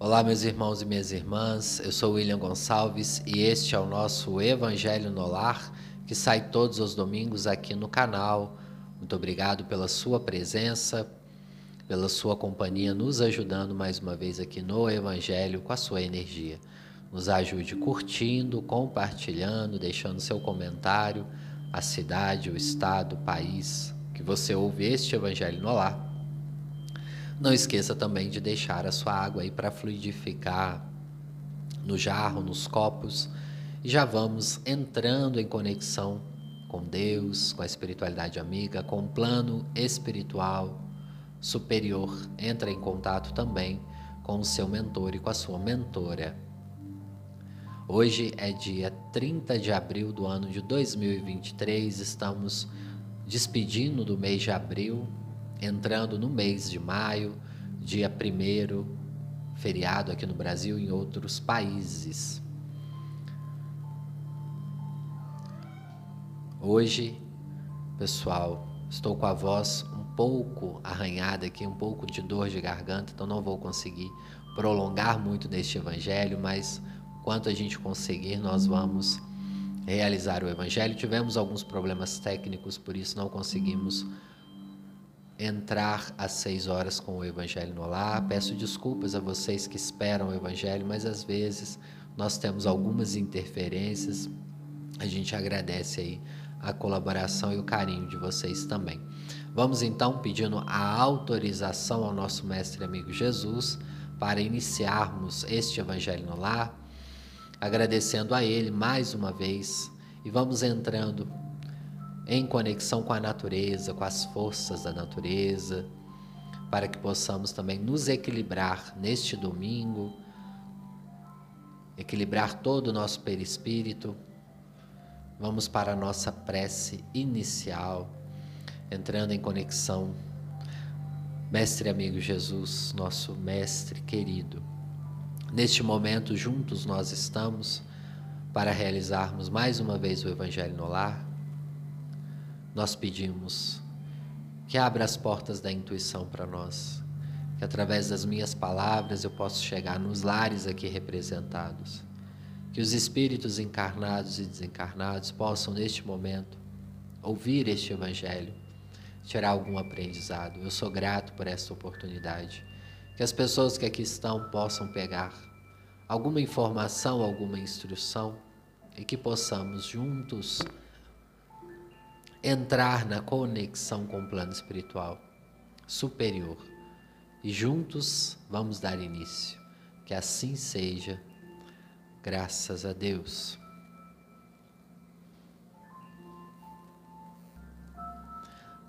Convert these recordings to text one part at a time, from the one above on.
Olá, meus irmãos e minhas irmãs. Eu sou William Gonçalves e este é o nosso Evangelho no Lar, que sai todos os domingos aqui no canal. Muito obrigado pela sua presença, pela sua companhia, nos ajudando mais uma vez aqui no Evangelho com a sua energia. Nos ajude curtindo, compartilhando, deixando seu comentário, a cidade, o estado, o país que você ouve este Evangelho no Lar não esqueça também de deixar a sua água aí para fluidificar no jarro, nos copos. E já vamos entrando em conexão com Deus, com a espiritualidade amiga, com o plano espiritual superior. Entra em contato também com o seu mentor e com a sua mentora. Hoje é dia 30 de abril do ano de 2023, estamos despedindo do mês de abril entrando no mês de maio, dia 1 feriado aqui no Brasil e em outros países. Hoje, pessoal, estou com a voz um pouco arranhada aqui, um pouco de dor de garganta, então não vou conseguir prolongar muito neste evangelho, mas quanto a gente conseguir, nós vamos realizar o evangelho. Tivemos alguns problemas técnicos, por isso não conseguimos entrar às seis horas com o Evangelho no lar. Peço desculpas a vocês que esperam o Evangelho, mas às vezes nós temos algumas interferências. A gente agradece aí a colaboração e o carinho de vocês também. Vamos então pedindo a autorização ao nosso mestre amigo Jesus para iniciarmos este Evangelho no lar, agradecendo a ele mais uma vez e vamos entrando em conexão com a natureza, com as forças da natureza, para que possamos também nos equilibrar neste domingo, equilibrar todo o nosso perispírito. Vamos para a nossa prece inicial, entrando em conexão. Mestre amigo Jesus, nosso mestre querido, neste momento juntos nós estamos para realizarmos mais uma vez o Evangelho no Lar nós pedimos que abra as portas da intuição para nós, que através das minhas palavras eu possa chegar nos lares aqui representados, que os espíritos encarnados e desencarnados possam neste momento ouvir este evangelho, tirar algum aprendizado. Eu sou grato por esta oportunidade. Que as pessoas que aqui estão possam pegar alguma informação, alguma instrução e que possamos juntos entrar na conexão com o plano espiritual superior. E juntos vamos dar início. Que assim seja, graças a Deus.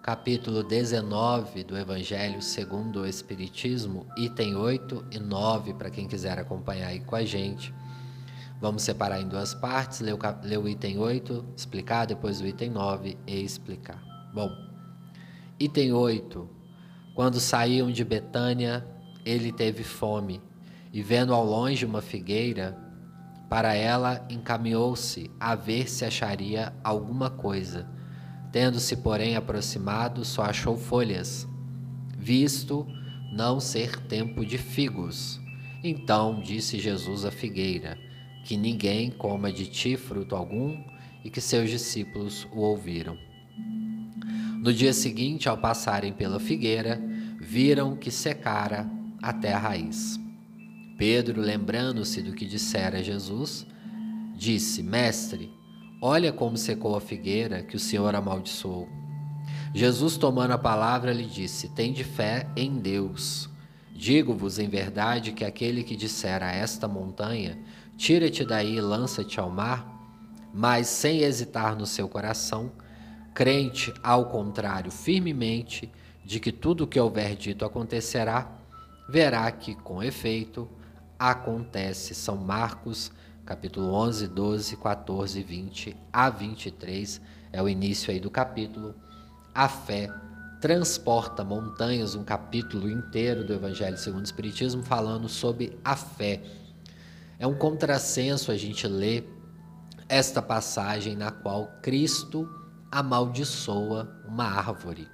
Capítulo 19 do Evangelho segundo o Espiritismo, item 8 e 9, para quem quiser acompanhar aí com a gente. Vamos separar em duas partes, ler o, ler o item 8, explicar, depois o item 9 e explicar. Bom, item 8. Quando saíam de Betânia, ele teve fome, e vendo ao longe uma figueira, para ela encaminhou-se a ver se acharia alguma coisa. Tendo-se, porém, aproximado, só achou folhas, visto não ser tempo de figos. Então disse Jesus à figueira: que ninguém coma de ti fruto algum, e que seus discípulos o ouviram. No dia seguinte, ao passarem pela figueira, viram que secara até a raiz. Pedro, lembrando-se do que dissera Jesus, disse: Mestre, olha como secou a figueira que o Senhor amaldiçoou. Jesus, tomando a palavra, lhe disse: Tende fé em Deus. Digo-vos em verdade que aquele que disser a esta montanha, Tira-te daí e lança-te ao mar, mas sem hesitar no seu coração, crente, ao contrário, firmemente, de que tudo o que houver dito acontecerá, verá que, com efeito, acontece. São Marcos, capítulo 11, 12, 14, 20 a 23, é o início aí do capítulo. A fé transporta montanhas, um capítulo inteiro do Evangelho segundo o Espiritismo falando sobre a fé é um contrassenso a gente ler esta passagem na qual Cristo amaldiçoa uma árvore.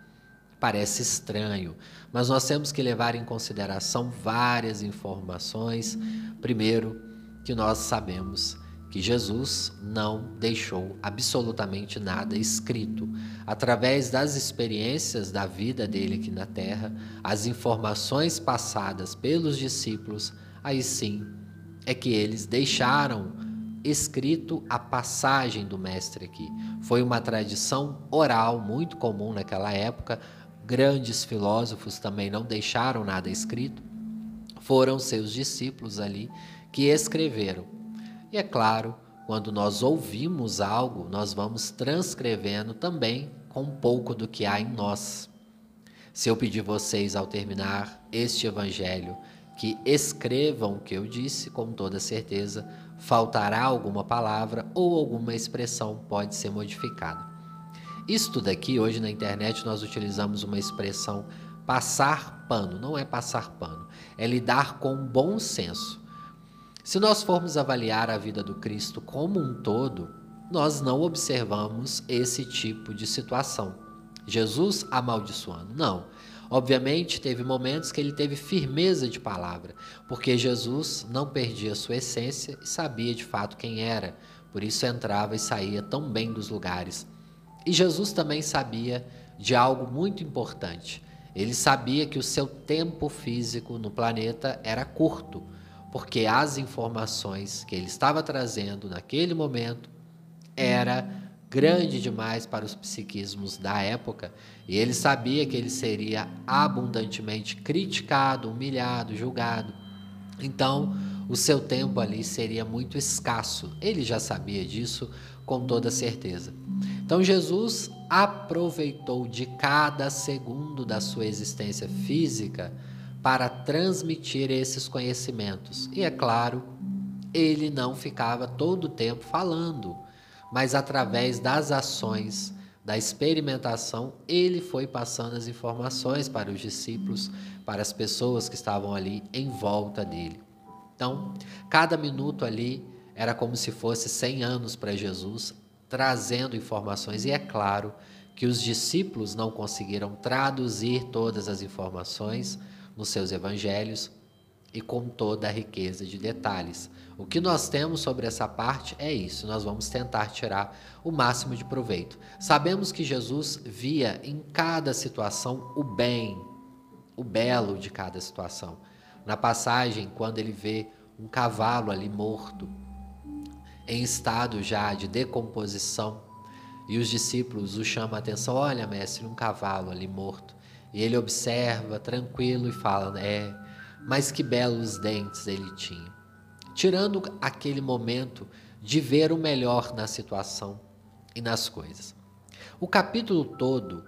Parece estranho, mas nós temos que levar em consideração várias informações. Primeiro, que nós sabemos que Jesus não deixou absolutamente nada escrito. Através das experiências da vida dele aqui na terra, as informações passadas pelos discípulos, aí sim é que eles deixaram escrito a passagem do mestre aqui. Foi uma tradição oral muito comum naquela época. Grandes filósofos também não deixaram nada escrito. Foram seus discípulos ali que escreveram. E é claro, quando nós ouvimos algo, nós vamos transcrevendo também com um pouco do que há em nós. Se eu pedir vocês ao terminar este evangelho que escrevam o que eu disse, com toda certeza faltará alguma palavra ou alguma expressão pode ser modificada. Isto daqui, hoje na internet, nós utilizamos uma expressão passar pano. Não é passar pano, é lidar com bom senso. Se nós formos avaliar a vida do Cristo como um todo, nós não observamos esse tipo de situação. Jesus amaldiçoando. Não. Obviamente, teve momentos que ele teve firmeza de palavra, porque Jesus não perdia sua essência e sabia de fato quem era, por isso entrava e saía tão bem dos lugares. E Jesus também sabia de algo muito importante. Ele sabia que o seu tempo físico no planeta era curto porque as informações que ele estava trazendo naquele momento era grande demais para os psiquismos da época, e ele sabia que ele seria abundantemente criticado, humilhado, julgado. Então, o seu tempo ali seria muito escasso. Ele já sabia disso com toda certeza. Então, Jesus aproveitou de cada segundo da sua existência física para transmitir esses conhecimentos. E é claro, ele não ficava todo o tempo falando, mas através das ações, da experimentação, ele foi passando as informações para os discípulos, para as pessoas que estavam ali em volta dele. Então, cada minuto ali era como se fosse 100 anos para Jesus, trazendo informações, e é claro que os discípulos não conseguiram traduzir todas as informações nos seus evangelhos e com toda a riqueza de detalhes. O que nós temos sobre essa parte é isso, nós vamos tentar tirar o máximo de proveito. Sabemos que Jesus via em cada situação o bem, o belo de cada situação. Na passagem, quando ele vê um cavalo ali morto, em estado já de decomposição, e os discípulos o chamam a atenção: Olha, mestre, um cavalo ali morto. E ele observa tranquilo e fala: É, mas que belos dentes ele tinha. Tirando aquele momento de ver o melhor na situação e nas coisas. O capítulo todo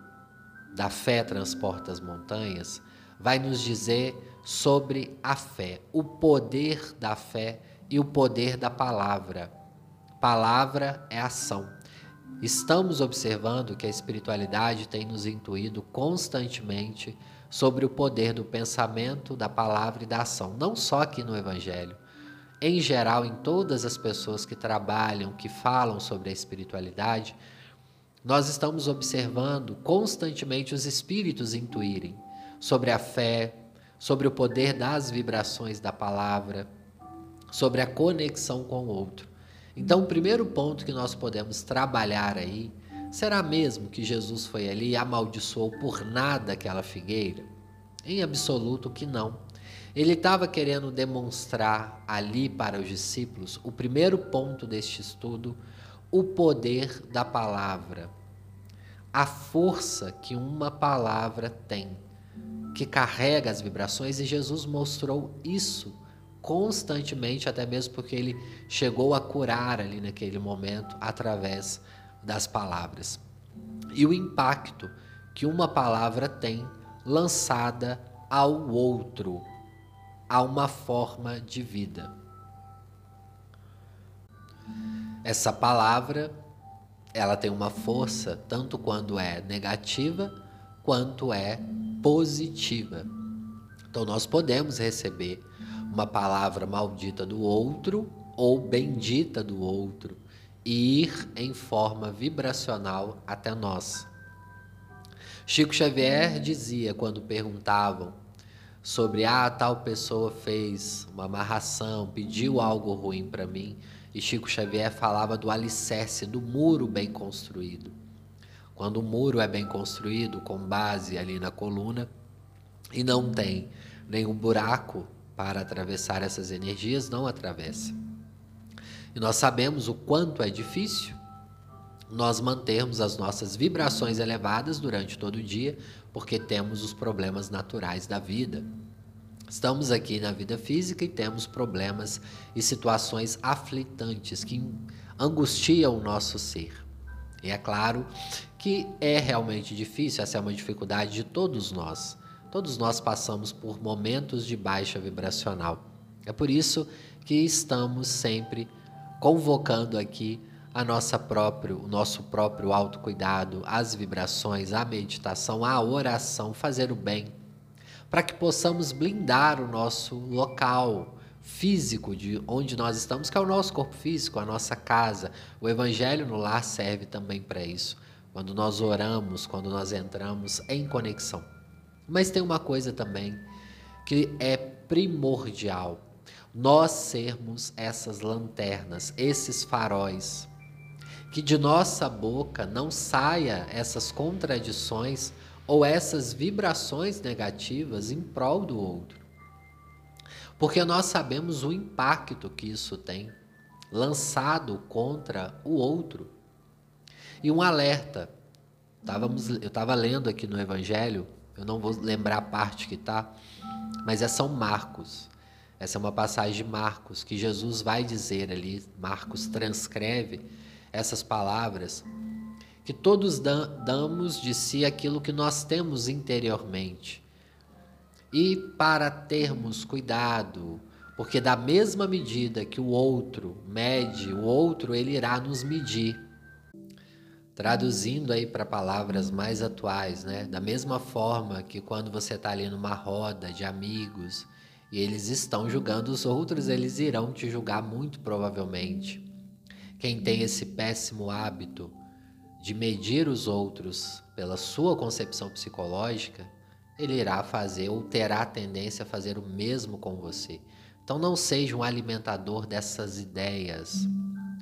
da fé transporta as montanhas vai nos dizer sobre a fé, o poder da fé e o poder da palavra. Palavra é ação. Estamos observando que a espiritualidade tem nos intuído constantemente sobre o poder do pensamento, da palavra e da ação, não só aqui no Evangelho. Em geral, em todas as pessoas que trabalham, que falam sobre a espiritualidade, nós estamos observando constantemente os espíritos intuírem sobre a fé, sobre o poder das vibrações da palavra, sobre a conexão com o outro. Então, o primeiro ponto que nós podemos trabalhar aí, será mesmo que Jesus foi ali e amaldiçoou por nada aquela figueira? Em absoluto que não. Ele estava querendo demonstrar ali para os discípulos, o primeiro ponto deste estudo, o poder da palavra, a força que uma palavra tem, que carrega as vibrações, e Jesus mostrou isso constantemente, até mesmo porque ele chegou a curar ali naquele momento através das palavras. E o impacto que uma palavra tem lançada ao outro, a uma forma de vida. Essa palavra, ela tem uma força tanto quando é negativa quanto é positiva. Então nós podemos receber uma palavra maldita do outro ou bendita do outro ir em forma vibracional até nós. Chico Xavier dizia quando perguntavam sobre ah, tal pessoa fez uma amarração, pediu algo ruim para mim, e Chico Xavier falava do alicerce, do muro bem construído. Quando o muro é bem construído, com base ali na coluna, e não tem nenhum buraco para atravessar essas energias, não atravessa. E nós sabemos o quanto é difícil nós mantermos as nossas vibrações elevadas durante todo o dia, porque temos os problemas naturais da vida. Estamos aqui na vida física e temos problemas e situações aflitantes que angustiam o nosso ser. E é claro que é realmente difícil, essa é uma dificuldade de todos nós. Todos nós passamos por momentos de baixa vibracional. É por isso que estamos sempre convocando aqui a nossa o nosso próprio autocuidado, as vibrações, a meditação, a oração, fazer o bem, para que possamos blindar o nosso local físico de onde nós estamos, que é o nosso corpo físico, a nossa casa. O evangelho no lar serve também para isso. Quando nós oramos, quando nós entramos em conexão. Mas tem uma coisa também que é primordial: nós sermos essas lanternas, esses faróis que de nossa boca não saia essas contradições ou essas vibrações negativas em prol do outro. Porque nós sabemos o impacto que isso tem lançado contra o outro. E um alerta. Estávamos, eu estava lendo aqui no Evangelho, eu não vou lembrar a parte que está, mas é São Marcos. Essa é uma passagem de Marcos que Jesus vai dizer ali, Marcos transcreve essas palavras, que todos damos de si aquilo que nós temos interiormente. E para termos cuidado, porque da mesma medida que o outro mede, o outro ele irá nos medir. Traduzindo aí para palavras mais atuais, né? Da mesma forma que quando você está ali numa roda de amigos e eles estão julgando os outros, eles irão te julgar muito provavelmente. Quem tem esse péssimo hábito de medir os outros pela sua concepção psicológica, ele irá fazer ou terá tendência a fazer o mesmo com você. Então não seja um alimentador dessas ideias.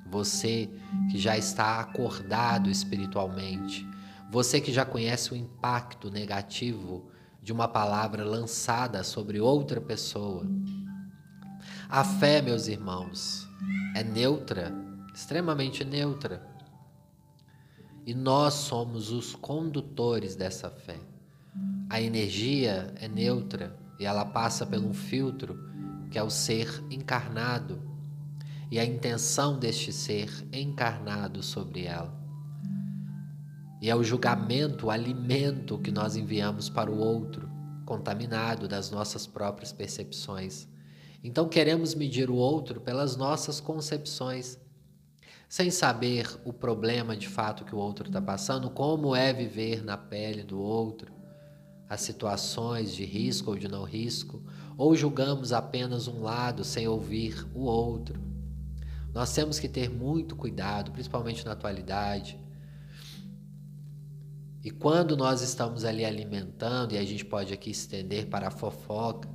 Você que já está acordado espiritualmente, você que já conhece o impacto negativo de uma palavra lançada sobre outra pessoa. A fé, meus irmãos, é neutra extremamente neutra. E nós somos os condutores dessa fé. A energia é neutra e ela passa por um filtro que é o ser encarnado e a intenção deste ser encarnado sobre ela. E é o julgamento, o alimento que nós enviamos para o outro, contaminado das nossas próprias percepções. Então queremos medir o outro pelas nossas concepções sem saber o problema de fato que o outro está passando, como é viver na pele do outro, as situações de risco ou de não risco, ou julgamos apenas um lado sem ouvir o outro. Nós temos que ter muito cuidado, principalmente na atualidade. E quando nós estamos ali alimentando, e a gente pode aqui estender para a fofoca,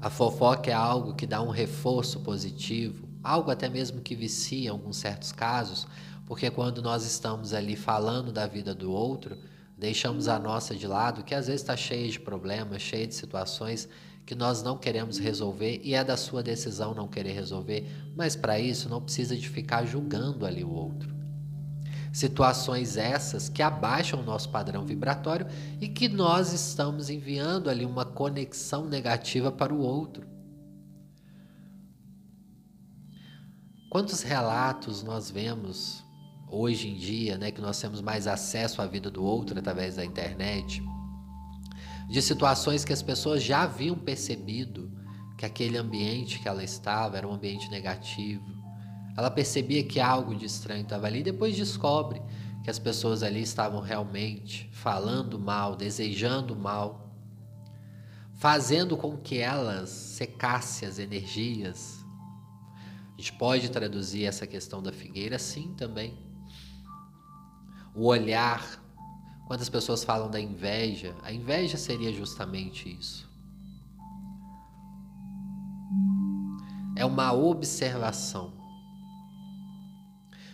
a fofoca é algo que dá um reforço positivo algo até mesmo que vicia em alguns certos casos, porque quando nós estamos ali falando da vida do outro, deixamos a nossa de lado, que às vezes está cheia de problemas, cheia de situações que nós não queremos resolver e é da sua decisão não querer resolver, mas para isso não precisa de ficar julgando ali o outro. Situações essas que abaixam o nosso padrão vibratório e que nós estamos enviando ali uma conexão negativa para o outro. Quantos relatos nós vemos hoje em dia, né, que nós temos mais acesso à vida do outro através da internet, de situações que as pessoas já haviam percebido que aquele ambiente que ela estava era um ambiente negativo. Ela percebia que algo de estranho estava ali e depois descobre que as pessoas ali estavam realmente falando mal, desejando mal, fazendo com que elas secassem as energias a gente pode traduzir essa questão da figueira assim também. O olhar, Quando as pessoas falam da inveja, a inveja seria justamente isso. É uma observação.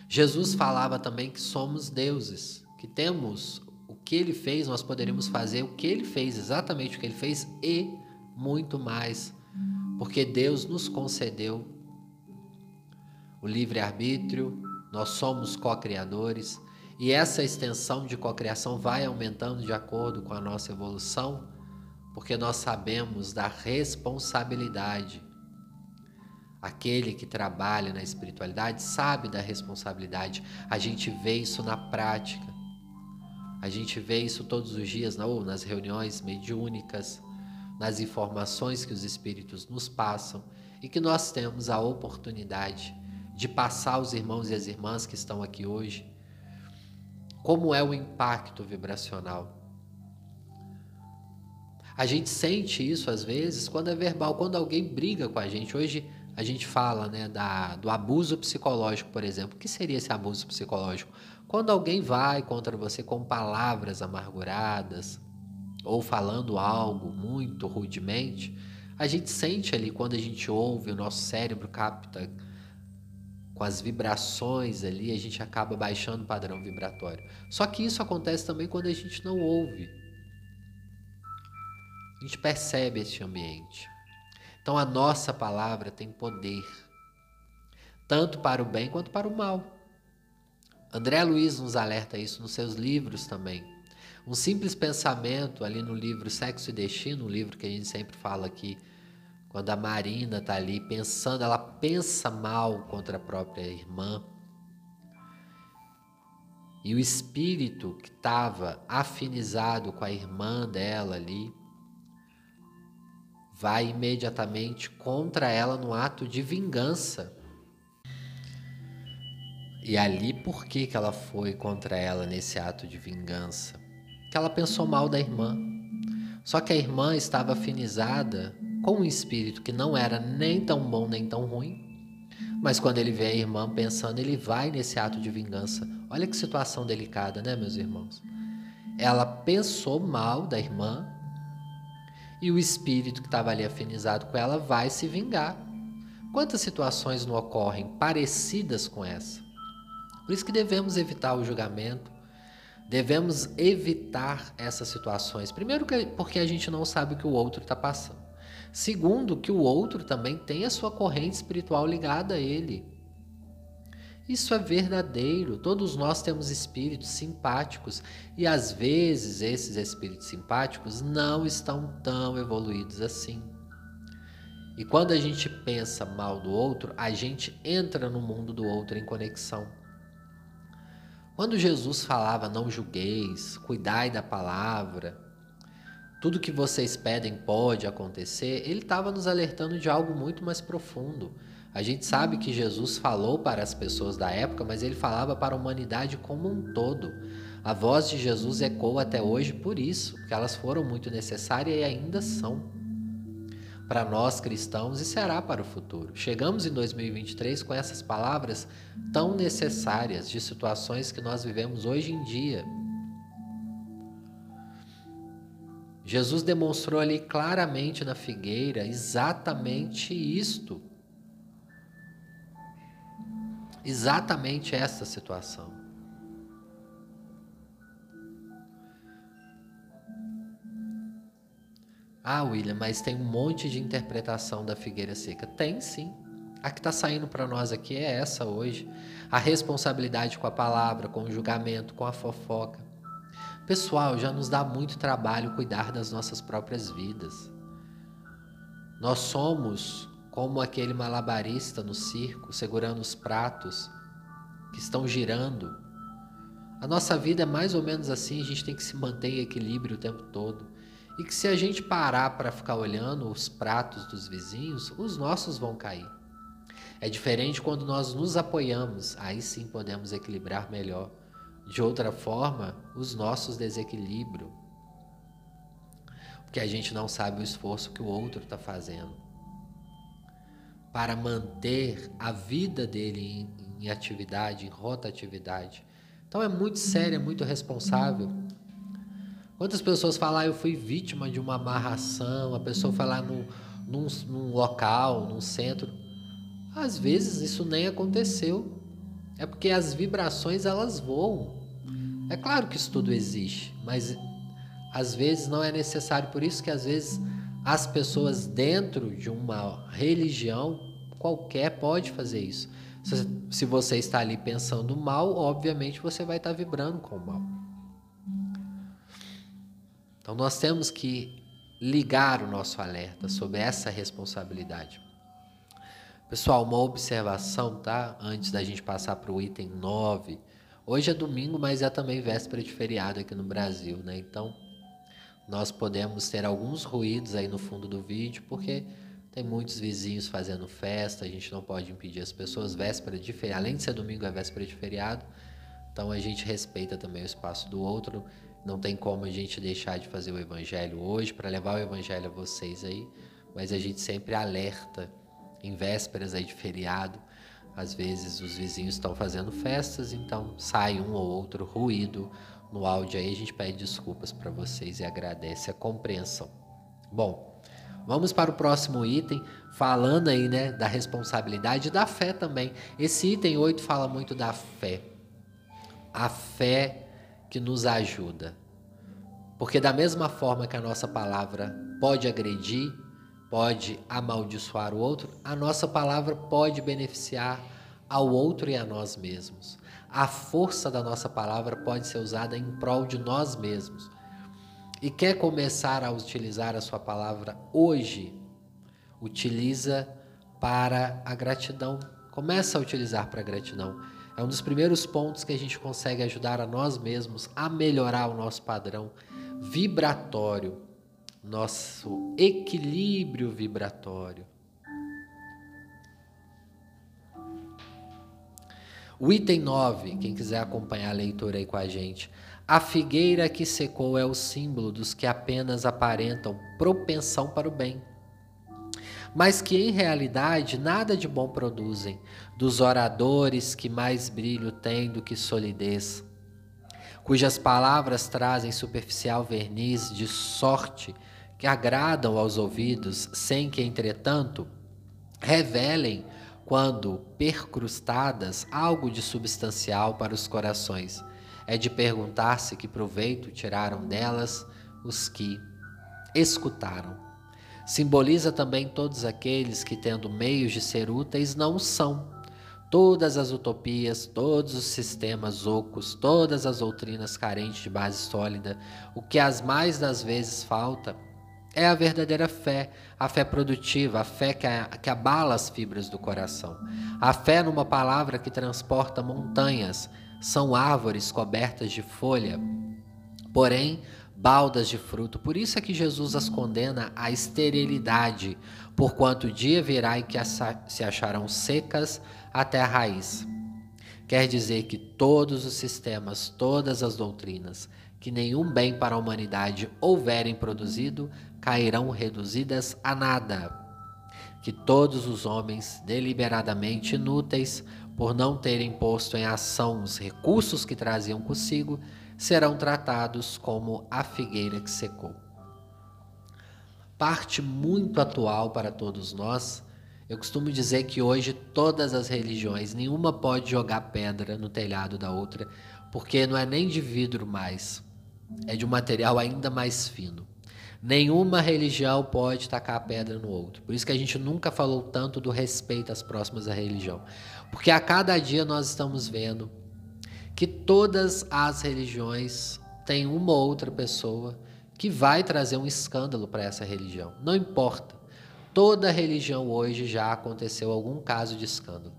Jesus falava também que somos deuses, que temos o que ele fez, nós poderíamos fazer o que ele fez, exatamente o que ele fez e muito mais, porque Deus nos concedeu o livre-arbítrio, nós somos co-criadores e essa extensão de cocriação vai aumentando de acordo com a nossa evolução, porque nós sabemos da responsabilidade. Aquele que trabalha na espiritualidade sabe da responsabilidade. A gente vê isso na prática. A gente vê isso todos os dias, ou nas reuniões mediúnicas, nas informações que os espíritos nos passam e que nós temos a oportunidade de passar aos irmãos e as irmãs que estão aqui hoje como é o impacto vibracional. A gente sente isso às vezes quando é verbal, quando alguém briga com a gente. Hoje a gente fala né, da, do abuso psicológico, por exemplo. O que seria esse abuso psicológico? Quando alguém vai contra você com palavras amarguradas ou falando algo muito rudemente, a gente sente ali quando a gente ouve, o nosso cérebro capta com as vibrações ali, a gente acaba baixando o padrão vibratório. Só que isso acontece também quando a gente não ouve. A gente percebe esse ambiente. Então a nossa palavra tem poder, tanto para o bem quanto para o mal. André Luiz nos alerta isso nos seus livros também. Um simples pensamento ali no livro Sexo e Destino, um livro que a gente sempre fala aqui quando a Marina está ali pensando, ela pensa mal contra a própria irmã. E o espírito que estava afinizado com a irmã dela ali vai imediatamente contra ela no ato de vingança. E ali por que, que ela foi contra ela nesse ato de vingança? Que ela pensou mal da irmã. Só que a irmã estava afinizada com um espírito que não era nem tão bom nem tão ruim, mas quando ele vê a irmã pensando, ele vai nesse ato de vingança. Olha que situação delicada, né, meus irmãos? Ela pensou mal da irmã e o espírito que estava ali afinizado com ela vai se vingar. Quantas situações não ocorrem parecidas com essa? Por isso que devemos evitar o julgamento, devemos evitar essas situações. Primeiro, porque a gente não sabe o que o outro está passando. Segundo, que o outro também tem a sua corrente espiritual ligada a ele. Isso é verdadeiro. Todos nós temos espíritos simpáticos e às vezes esses espíritos simpáticos não estão tão evoluídos assim. E quando a gente pensa mal do outro, a gente entra no mundo do outro em conexão. Quando Jesus falava não julgueis, cuidai da palavra, tudo que vocês pedem pode acontecer, ele estava nos alertando de algo muito mais profundo. A gente sabe que Jesus falou para as pessoas da época, mas ele falava para a humanidade como um todo. A voz de Jesus ecoa até hoje por isso, porque elas foram muito necessárias e ainda são para nós cristãos e será para o futuro. Chegamos em 2023 com essas palavras tão necessárias de situações que nós vivemos hoje em dia. Jesus demonstrou ali claramente na figueira exatamente isto. Exatamente essa situação. Ah, William, mas tem um monte de interpretação da figueira seca. Tem sim. A que está saindo para nós aqui é essa hoje. A responsabilidade com a palavra, com o julgamento, com a fofoca. Pessoal, já nos dá muito trabalho cuidar das nossas próprias vidas. Nós somos como aquele malabarista no circo, segurando os pratos que estão girando. A nossa vida é mais ou menos assim, a gente tem que se manter em equilíbrio o tempo todo. E que se a gente parar para ficar olhando os pratos dos vizinhos, os nossos vão cair. É diferente quando nós nos apoiamos, aí sim podemos equilibrar melhor. De outra forma, os nossos desequilíbrios. Porque a gente não sabe o esforço que o outro está fazendo para manter a vida dele em, em atividade, em rotatividade. Então é muito sério, é muito responsável Quantas pessoas falam, ah, eu fui vítima de uma amarração, a pessoa lá no, num, num local, num centro. Às vezes isso nem aconteceu. É porque as vibrações elas voam. É claro que isso tudo existe, mas às vezes não é necessário. Por isso que às vezes as pessoas dentro de uma religião qualquer pode fazer isso. Se você está ali pensando mal, obviamente você vai estar vibrando com o mal. Então nós temos que ligar o nosso alerta sobre essa responsabilidade. Pessoal, uma observação, tá? Antes da gente passar para o item 9. Hoje é domingo, mas é também véspera de feriado aqui no Brasil, né? Então, nós podemos ter alguns ruídos aí no fundo do vídeo, porque tem muitos vizinhos fazendo festa, a gente não pode impedir as pessoas. Véspera de feriado, além de ser domingo, é véspera de feriado. Então a gente respeita também o espaço do outro. Não tem como a gente deixar de fazer o evangelho hoje para levar o evangelho a vocês aí, mas a gente sempre alerta em vésperas aí de feriado. Às vezes os vizinhos estão fazendo festas, então sai um ou outro ruído no áudio aí. A gente pede desculpas para vocês e agradece a compreensão. Bom, vamos para o próximo item, falando aí, né, da responsabilidade e da fé também. Esse item 8 fala muito da fé. A fé que nos ajuda. Porque, da mesma forma que a nossa palavra pode agredir, pode amaldiçoar o outro, a nossa palavra pode beneficiar ao outro e a nós mesmos. A força da nossa palavra pode ser usada em prol de nós mesmos. E quer começar a utilizar a sua palavra hoje? Utiliza para a gratidão. Começa a utilizar para a gratidão. É um dos primeiros pontos que a gente consegue ajudar a nós mesmos a melhorar o nosso padrão vibratório, nosso equilíbrio vibratório. O item 9, quem quiser acompanhar a leitura aí com a gente. A figueira que secou é o símbolo dos que apenas aparentam propensão para o bem mas que em realidade nada de bom produzem, dos oradores que mais brilho têm do que solidez, cujas palavras trazem superficial verniz de sorte que agradam aos ouvidos, sem que, entretanto, revelem, quando percrustadas, algo de substancial para os corações. É de perguntar-se que proveito tiraram delas os que escutaram. Simboliza também todos aqueles que, tendo meios de ser úteis, não são. Todas as utopias, todos os sistemas ocos, todas as doutrinas carentes de base sólida, o que as mais das vezes falta é a verdadeira fé, a fé produtiva, a fé que, a, que abala as fibras do coração. A fé numa palavra que transporta montanhas, são árvores cobertas de folha. Porém, baldas de fruto. Por isso é que Jesus as condena à esterilidade, porquanto o dia virá em que se acharão secas até a raiz. Quer dizer que todos os sistemas, todas as doutrinas, que nenhum bem para a humanidade houverem produzido, cairão reduzidas a nada. Que todos os homens, deliberadamente inúteis, por não terem posto em ação os recursos que traziam consigo, serão tratados como a figueira que secou. Parte muito atual para todos nós. Eu costumo dizer que hoje todas as religiões, nenhuma pode jogar pedra no telhado da outra, porque não é nem de vidro mais, é de um material ainda mais fino. Nenhuma religião pode tacar pedra no outro. Por isso que a gente nunca falou tanto do respeito às próximas da religião. Porque a cada dia nós estamos vendo que todas as religiões têm uma ou outra pessoa que vai trazer um escândalo para essa religião. Não importa. Toda religião hoje já aconteceu algum caso de escândalo.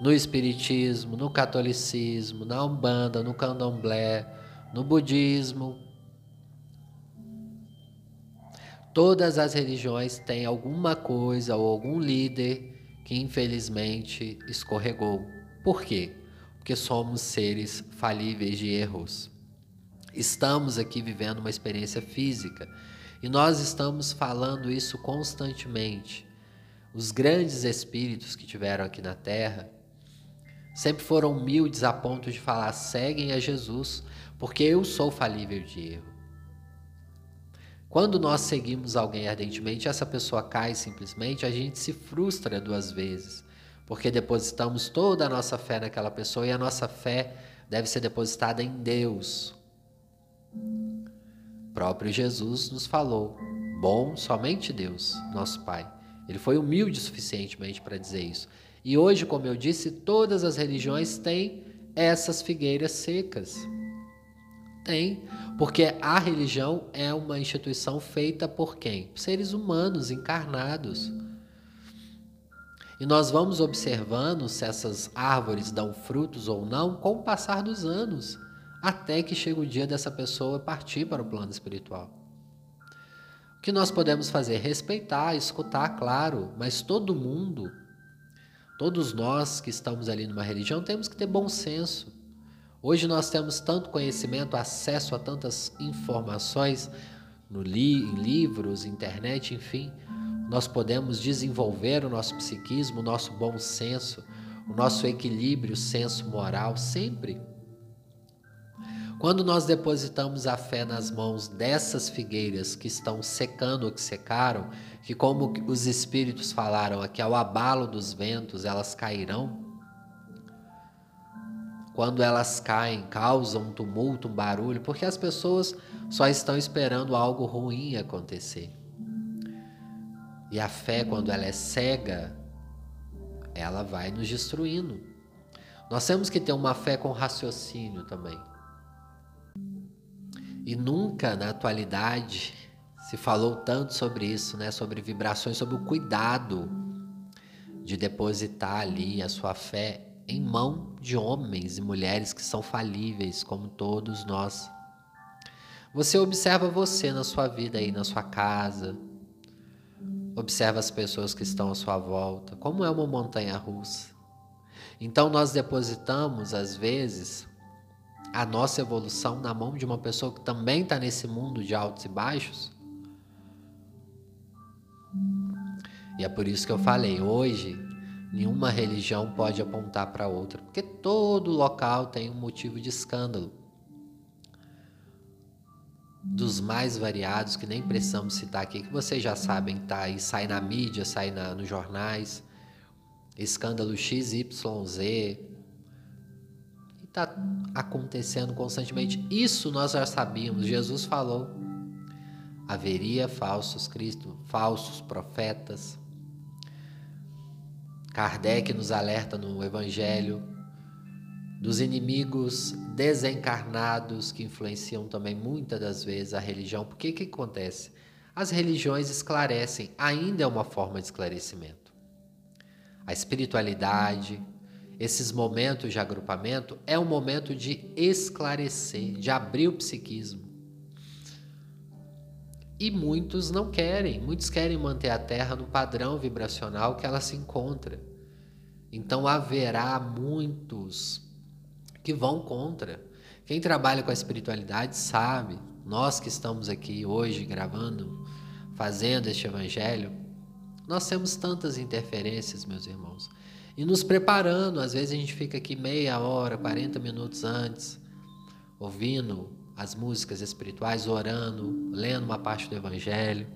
No espiritismo, no catolicismo, na umbanda, no candomblé, no budismo. Todas as religiões têm alguma coisa ou algum líder que infelizmente escorregou. Por quê? porque somos seres falíveis de erros. Estamos aqui vivendo uma experiência física e nós estamos falando isso constantemente. Os grandes espíritos que tiveram aqui na Terra sempre foram humildes a ponto de falar: seguem a Jesus, porque eu sou falível de erro. Quando nós seguimos alguém ardentemente, essa pessoa cai simplesmente, a gente se frustra duas vezes, porque depositamos toda a nossa fé naquela pessoa e a nossa fé deve ser depositada em Deus. Próprio Jesus nos falou: bom somente Deus, nosso Pai. Ele foi humilde suficientemente para dizer isso. E hoje, como eu disse, todas as religiões têm essas figueiras secas. Tem, porque a religião é uma instituição feita por quem? Seres humanos encarnados. E nós vamos observando se essas árvores dão frutos ou não com o passar dos anos, até que chega o dia dessa pessoa partir para o plano espiritual. O que nós podemos fazer? Respeitar, escutar, claro, mas todo mundo, todos nós que estamos ali numa religião, temos que ter bom senso. Hoje nós temos tanto conhecimento, acesso a tantas informações no li em livros, internet, enfim. Nós podemos desenvolver o nosso psiquismo, o nosso bom senso, o nosso equilíbrio, senso moral, sempre. Quando nós depositamos a fé nas mãos dessas figueiras que estão secando ou que secaram, que como os espíritos falaram aqui, ao abalo dos ventos elas cairão, quando elas caem, causam um tumulto, um barulho, porque as pessoas só estão esperando algo ruim acontecer. E a fé, quando ela é cega, ela vai nos destruindo. Nós temos que ter uma fé com raciocínio também. E nunca na atualidade se falou tanto sobre isso, né? Sobre vibrações, sobre o cuidado de depositar ali a sua fé em mão de homens e mulheres que são falíveis, como todos nós. Você observa você na sua vida aí, na sua casa. Observa as pessoas que estão à sua volta, como é uma montanha russa. Então nós depositamos, às vezes, a nossa evolução na mão de uma pessoa que também está nesse mundo de altos e baixos. E é por isso que eu falei, hoje Nenhuma religião pode apontar para outra, porque todo local tem um motivo de escândalo. Dos mais variados, que nem precisamos citar aqui, que vocês já sabem, tá aí, sai na mídia, sai na, nos jornais, escândalo XYZ, está acontecendo constantemente. Isso nós já sabíamos, Jesus falou. Haveria falsos Cristo, falsos profetas, Kardec nos alerta no Evangelho dos inimigos desencarnados que influenciam também muitas das vezes a religião. Por que que acontece? As religiões esclarecem, ainda é uma forma de esclarecimento. A espiritualidade, esses momentos de agrupamento é um momento de esclarecer, de abrir o psiquismo. E muitos não querem, muitos querem manter a Terra no padrão vibracional que ela se encontra. Então haverá muitos que vão contra. Quem trabalha com a espiritualidade sabe, nós que estamos aqui hoje gravando, fazendo este evangelho, nós temos tantas interferências, meus irmãos. E nos preparando, às vezes a gente fica aqui meia hora, 40 minutos antes, ouvindo as músicas espirituais, orando, lendo uma parte do Evangelho.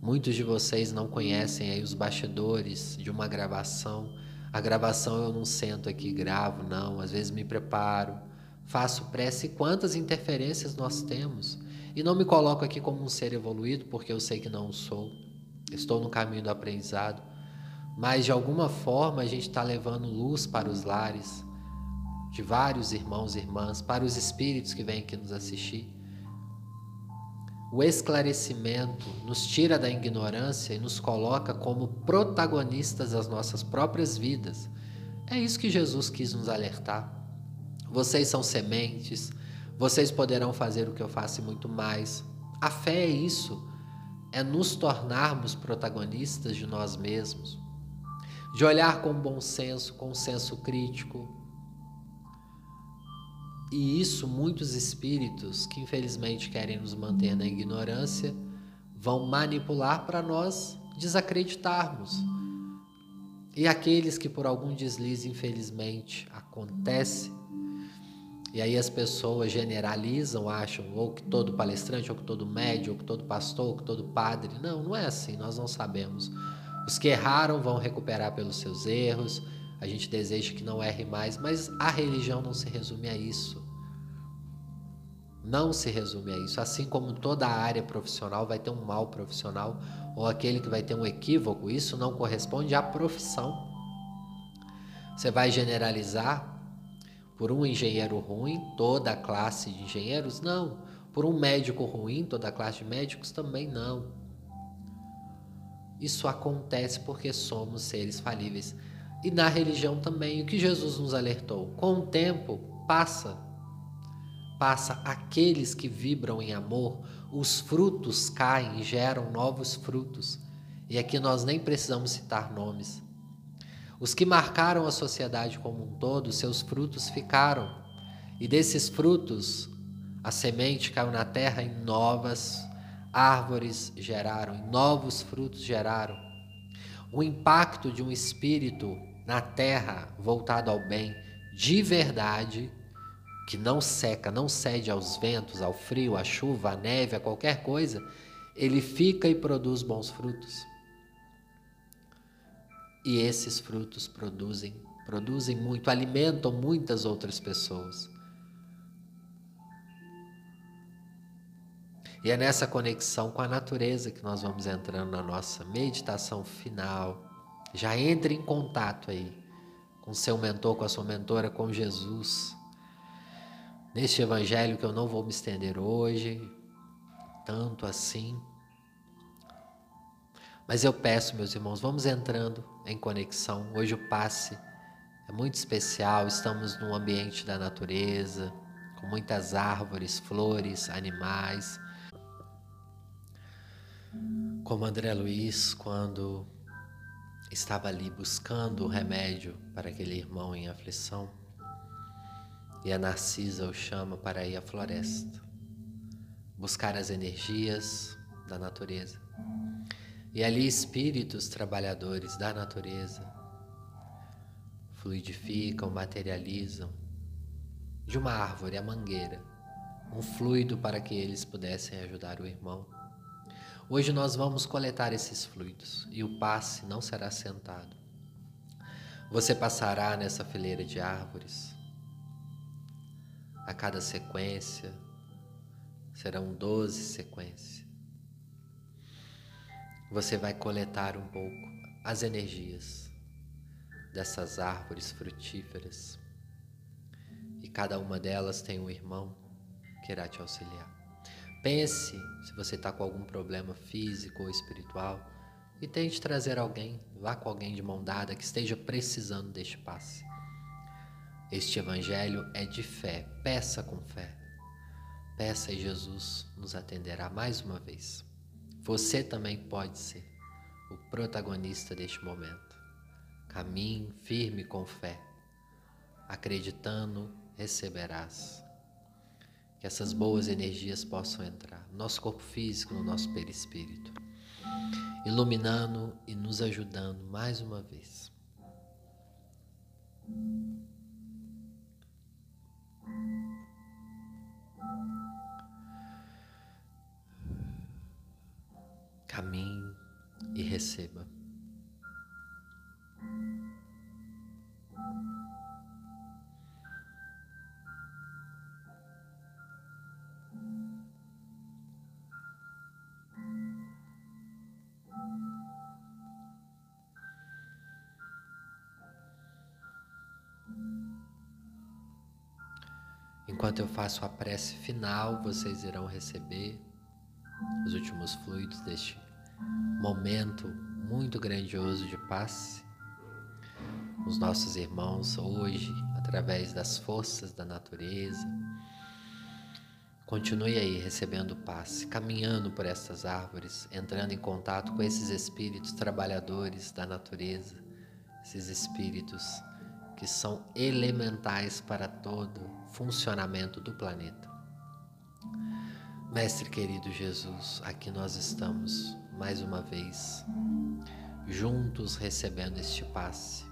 Muitos de vocês não conhecem aí os bastidores de uma gravação. A gravação eu não sento aqui gravo, não. Às vezes me preparo, faço prece. Quantas interferências nós temos? E não me coloco aqui como um ser evoluído, porque eu sei que não sou. Estou no caminho do aprendizado. Mas de alguma forma a gente está levando luz para os lares, de vários irmãos e irmãs, para os espíritos que vêm aqui nos assistir. O esclarecimento nos tira da ignorância e nos coloca como protagonistas das nossas próprias vidas. É isso que Jesus quis nos alertar. Vocês são sementes, vocês poderão fazer o que eu faço e muito mais. A fé é isso, é nos tornarmos protagonistas de nós mesmos, de olhar com bom senso, com senso crítico, e isso muitos espíritos que infelizmente querem nos manter na ignorância vão manipular para nós desacreditarmos. E aqueles que por algum deslize infelizmente acontece E aí as pessoas generalizam, acham ou que todo palestrante, ou que todo médium, ou que todo pastor, ou que todo padre. Não, não é assim, nós não sabemos. Os que erraram vão recuperar pelos seus erros. A gente deseja que não erre mais, mas a religião não se resume a isso. Não se resume a isso. Assim como toda área profissional vai ter um mal profissional, ou aquele que vai ter um equívoco, isso não corresponde à profissão. Você vai generalizar por um engenheiro ruim, toda a classe de engenheiros? Não. Por um médico ruim, toda a classe de médicos? Também não. Isso acontece porque somos seres falíveis. E na religião também, o que Jesus nos alertou? Com o tempo, passa. Passa aqueles que vibram em amor, os frutos caem e geram novos frutos. E aqui nós nem precisamos citar nomes. Os que marcaram a sociedade como um todo, seus frutos ficaram. E desses frutos, a semente caiu na terra e novas árvores geraram, novos frutos geraram. O impacto de um espírito na terra voltado ao bem, de verdade, que não seca, não cede aos ventos, ao frio, à chuva, à neve, a qualquer coisa, ele fica e produz bons frutos. E esses frutos produzem, produzem muito, alimentam muitas outras pessoas. E é nessa conexão com a natureza que nós vamos entrando na nossa meditação final. Já entre em contato aí com seu mentor, com a sua mentora, com Jesus. Neste evangelho que eu não vou me estender hoje, tanto assim. Mas eu peço, meus irmãos, vamos entrando em conexão. Hoje o passe é muito especial, estamos num ambiente da natureza, com muitas árvores, flores, animais. Como André Luiz, quando estava ali buscando o remédio para aquele irmão em aflição, e a Narcisa o chama para ir à floresta, buscar as energias da natureza. E ali espíritos trabalhadores da natureza fluidificam, materializam de uma árvore, a mangueira, um fluido para que eles pudessem ajudar o irmão. Hoje nós vamos coletar esses fluidos e o passe não será sentado. Você passará nessa fileira de árvores. A cada sequência serão doze sequências você vai coletar um pouco as energias dessas árvores frutíferas. E cada uma delas tem um irmão que irá te auxiliar. Pense se você está com algum problema físico ou espiritual e tente trazer alguém, vá com alguém de mão dada que esteja precisando deste passe. Este evangelho é de fé, peça com fé. Peça e Jesus nos atenderá mais uma vez. Você também pode ser o protagonista deste momento. Caminhe firme com fé. Acreditando, receberás. Que essas boas energias possam entrar no nosso corpo físico, no nosso perispírito, iluminando e nos ajudando mais uma vez. caminhe e receba. Enquanto eu faço a prece final, vocês irão receber os últimos fluidos deste momento muito grandioso de paz. Os nossos irmãos hoje, através das forças da natureza, continue aí recebendo paz, caminhando por essas árvores, entrando em contato com esses espíritos trabalhadores da natureza, esses espíritos que são elementais para todo funcionamento do planeta. Mestre querido Jesus, aqui nós estamos mais uma vez, juntos recebendo este passe.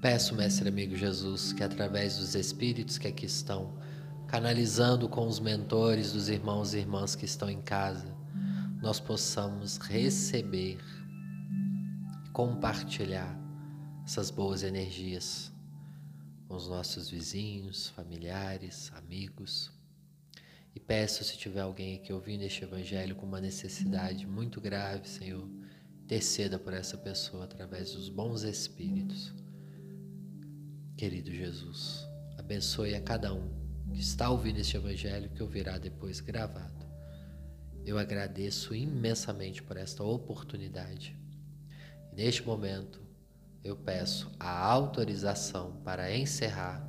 Peço, Mestre amigo Jesus, que através dos espíritos que aqui estão, canalizando com os mentores dos irmãos e irmãs que estão em casa, nós possamos receber, compartilhar essas boas energias com os nossos vizinhos, familiares, amigos. E peço, se tiver alguém aqui ouvindo este Evangelho com uma necessidade muito grave, Senhor, interceda por essa pessoa através dos bons espíritos. Querido Jesus, abençoe a cada um que está ouvindo este Evangelho que ouvirá depois gravado. Eu agradeço imensamente por esta oportunidade. Neste momento, eu peço a autorização para encerrar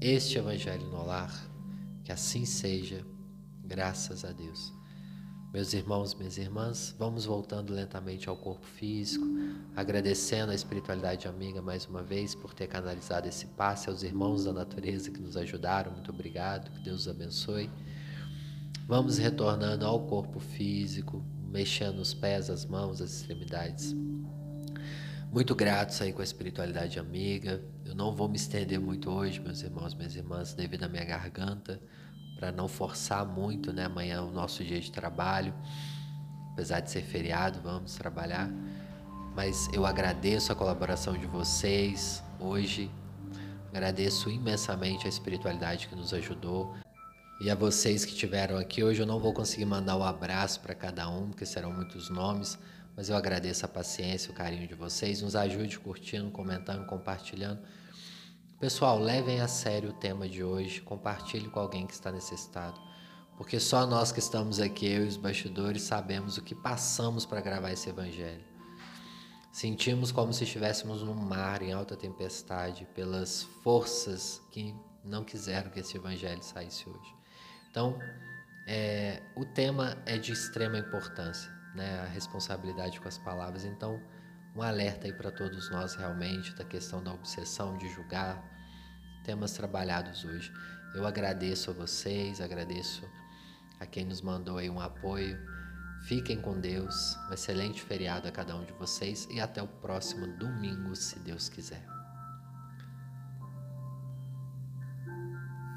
este Evangelho no lar. Que assim seja, graças a Deus. Meus irmãos, minhas irmãs, vamos voltando lentamente ao corpo físico, agradecendo a espiritualidade amiga mais uma vez por ter canalizado esse passe aos irmãos da natureza que nos ajudaram. Muito obrigado, que Deus os abençoe. Vamos retornando ao corpo físico, mexendo os pés, as mãos, as extremidades. Muito gratos aí com a espiritualidade amiga. Eu não vou me estender muito hoje, meus irmãos, minhas irmãs, devido à minha garganta para não forçar muito, né? Amanhã é o nosso dia de trabalho, apesar de ser feriado, vamos trabalhar. Mas eu agradeço a colaboração de vocês hoje, agradeço imensamente a espiritualidade que nos ajudou. E a vocês que estiveram aqui hoje, eu não vou conseguir mandar o um abraço para cada um, porque serão muitos nomes, mas eu agradeço a paciência, o carinho de vocês. Nos ajude curtindo, comentando, compartilhando. Pessoal, levem a sério o tema de hoje, compartilhe com alguém que está necessitado, porque só nós que estamos aqui, eu e os bastidores, sabemos o que passamos para gravar esse evangelho. Sentimos como se estivéssemos num mar em alta tempestade, pelas forças que não quiseram que esse evangelho saísse hoje. Então, é, o tema é de extrema importância, né? a responsabilidade com as palavras. Então, um alerta aí para todos nós realmente da questão da obsessão de julgar, temas trabalhados hoje. Eu agradeço a vocês, agradeço a quem nos mandou aí um apoio. Fiquem com Deus, um excelente feriado a cada um de vocês e até o próximo domingo, se Deus quiser.